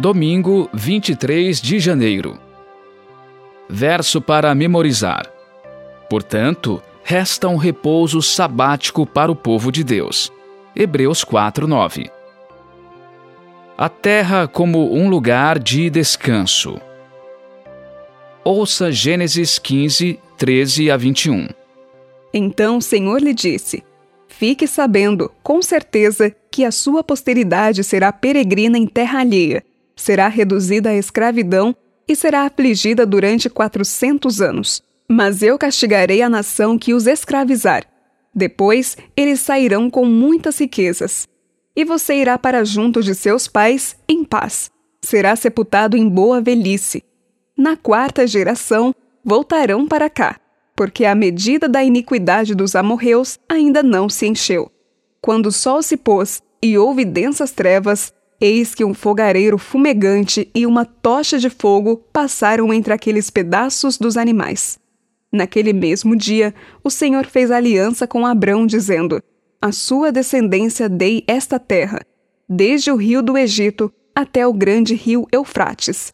Domingo, 23 de janeiro. Verso para memorizar. Portanto, resta um repouso sabático para o povo de Deus. Hebreus 4:9. A terra como um lugar de descanso. Ouça Gênesis 15, 13 a 21. Então o Senhor lhe disse: Fique sabendo, com certeza, que a sua posteridade será peregrina em terra alheia, será reduzida à escravidão e será afligida durante quatrocentos anos. Mas eu castigarei a nação que os escravizar. Depois eles sairão com muitas riquezas e você irá para junto de seus pais em paz. Será sepultado em boa velhice. Na quarta geração, voltarão para cá, porque a medida da iniquidade dos amorreus ainda não se encheu. Quando o sol se pôs e houve densas trevas, eis que um fogareiro fumegante e uma tocha de fogo passaram entre aqueles pedaços dos animais. Naquele mesmo dia, o Senhor fez aliança com Abrão, dizendo: a sua descendência dei esta terra, desde o rio do Egito até o grande rio Eufrates,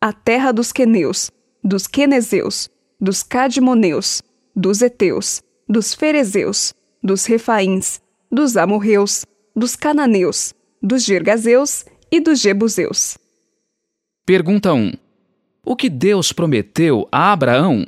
a terra dos queneus, dos quenezeus, dos cadmoneus, dos heteus, dos ferezeus, dos refaíns, dos amorreus, dos cananeus, dos gergazeus e dos jebuseus. Pergunta 1. O que Deus prometeu a Abraão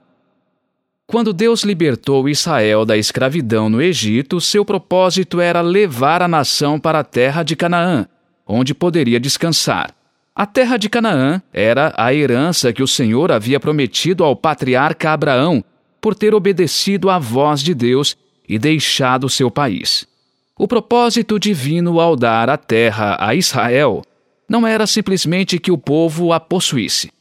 quando Deus libertou Israel da escravidão no Egito, seu propósito era levar a nação para a terra de Canaã, onde poderia descansar. A terra de Canaã era a herança que o Senhor havia prometido ao patriarca Abraão por ter obedecido à voz de Deus e deixado seu país. O propósito divino ao dar a terra a Israel não era simplesmente que o povo a possuísse.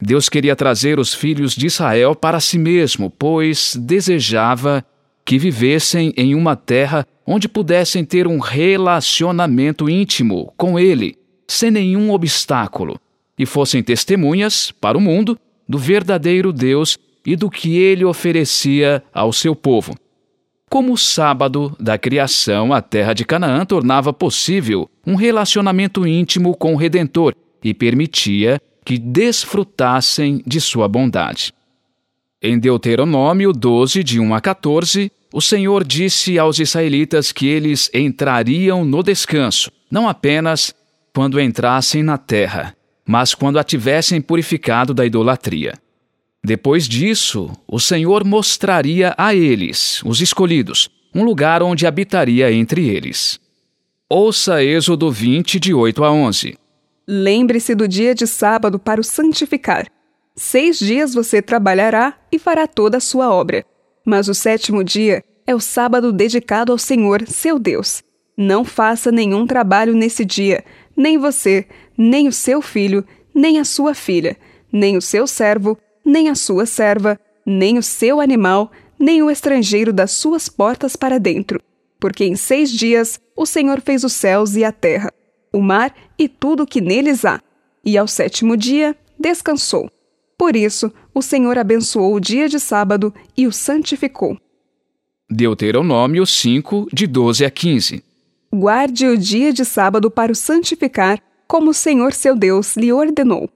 Deus queria trazer os filhos de Israel para si mesmo, pois desejava que vivessem em uma terra onde pudessem ter um relacionamento íntimo com Ele, sem nenhum obstáculo, e fossem testemunhas para o mundo do verdadeiro Deus e do que ele oferecia ao seu povo. Como o sábado da criação, a terra de Canaã tornava possível um relacionamento íntimo com o Redentor e permitia que desfrutassem de sua bondade. Em Deuteronômio 12, de 1 a 14, o Senhor disse aos israelitas que eles entrariam no descanso, não apenas quando entrassem na terra, mas quando a tivessem purificado da idolatria. Depois disso, o Senhor mostraria a eles, os escolhidos, um lugar onde habitaria entre eles. Ouça Êxodo 20, de 8 a 11. Lembre-se do dia de sábado para o santificar. Seis dias você trabalhará e fará toda a sua obra. Mas o sétimo dia é o sábado dedicado ao Senhor, seu Deus. Não faça nenhum trabalho nesse dia, nem você, nem o seu filho, nem a sua filha, nem o seu servo, nem a sua serva, nem o seu animal, nem o estrangeiro das suas portas para dentro. Porque em seis dias o Senhor fez os céus e a terra o mar e tudo o que neles há. E ao sétimo dia descansou. Por isso, o Senhor abençoou o dia de sábado e o santificou. Deuteronômio 5, de 12 a 15. Guarde o dia de sábado para o santificar, como o Senhor seu Deus lhe ordenou.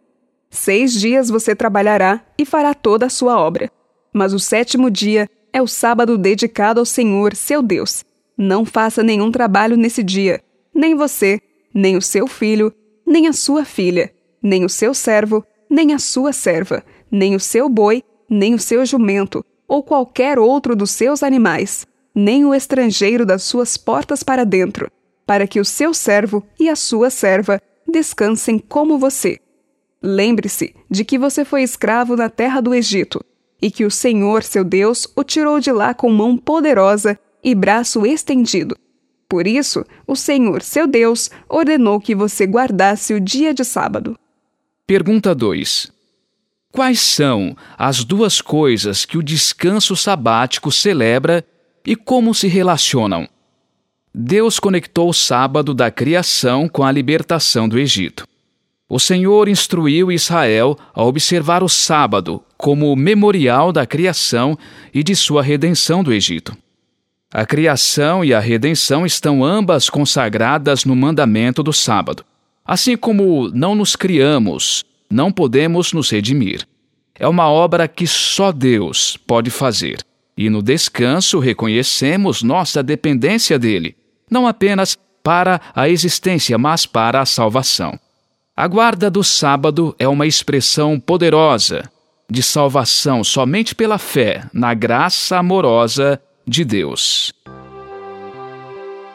Seis dias você trabalhará e fará toda a sua obra. Mas o sétimo dia é o sábado dedicado ao Senhor seu Deus. Não faça nenhum trabalho nesse dia, nem você, nem o seu filho, nem a sua filha, nem o seu servo, nem a sua serva, nem o seu boi, nem o seu jumento, ou qualquer outro dos seus animais, nem o estrangeiro das suas portas para dentro, para que o seu servo e a sua serva descansem como você. Lembre-se de que você foi escravo na terra do Egito, e que o Senhor, seu Deus, o tirou de lá com mão poderosa e braço estendido. Por isso, o Senhor, seu Deus, ordenou que você guardasse o dia de sábado. Pergunta 2. Quais são as duas coisas que o descanso sabático celebra e como se relacionam? Deus conectou o sábado da criação com a libertação do Egito. O Senhor instruiu Israel a observar o sábado como memorial da criação e de sua redenção do Egito. A criação e a redenção estão ambas consagradas no mandamento do sábado. Assim como não nos criamos, não podemos nos redimir. É uma obra que só Deus pode fazer. E no descanso reconhecemos nossa dependência dele, não apenas para a existência, mas para a salvação. A guarda do sábado é uma expressão poderosa de salvação somente pela fé na graça amorosa de Deus.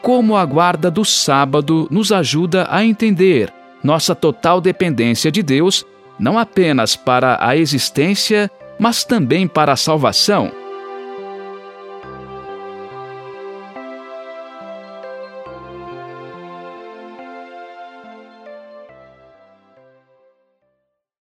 Como a guarda do sábado nos ajuda a entender nossa total dependência de Deus, não apenas para a existência, mas também para a salvação.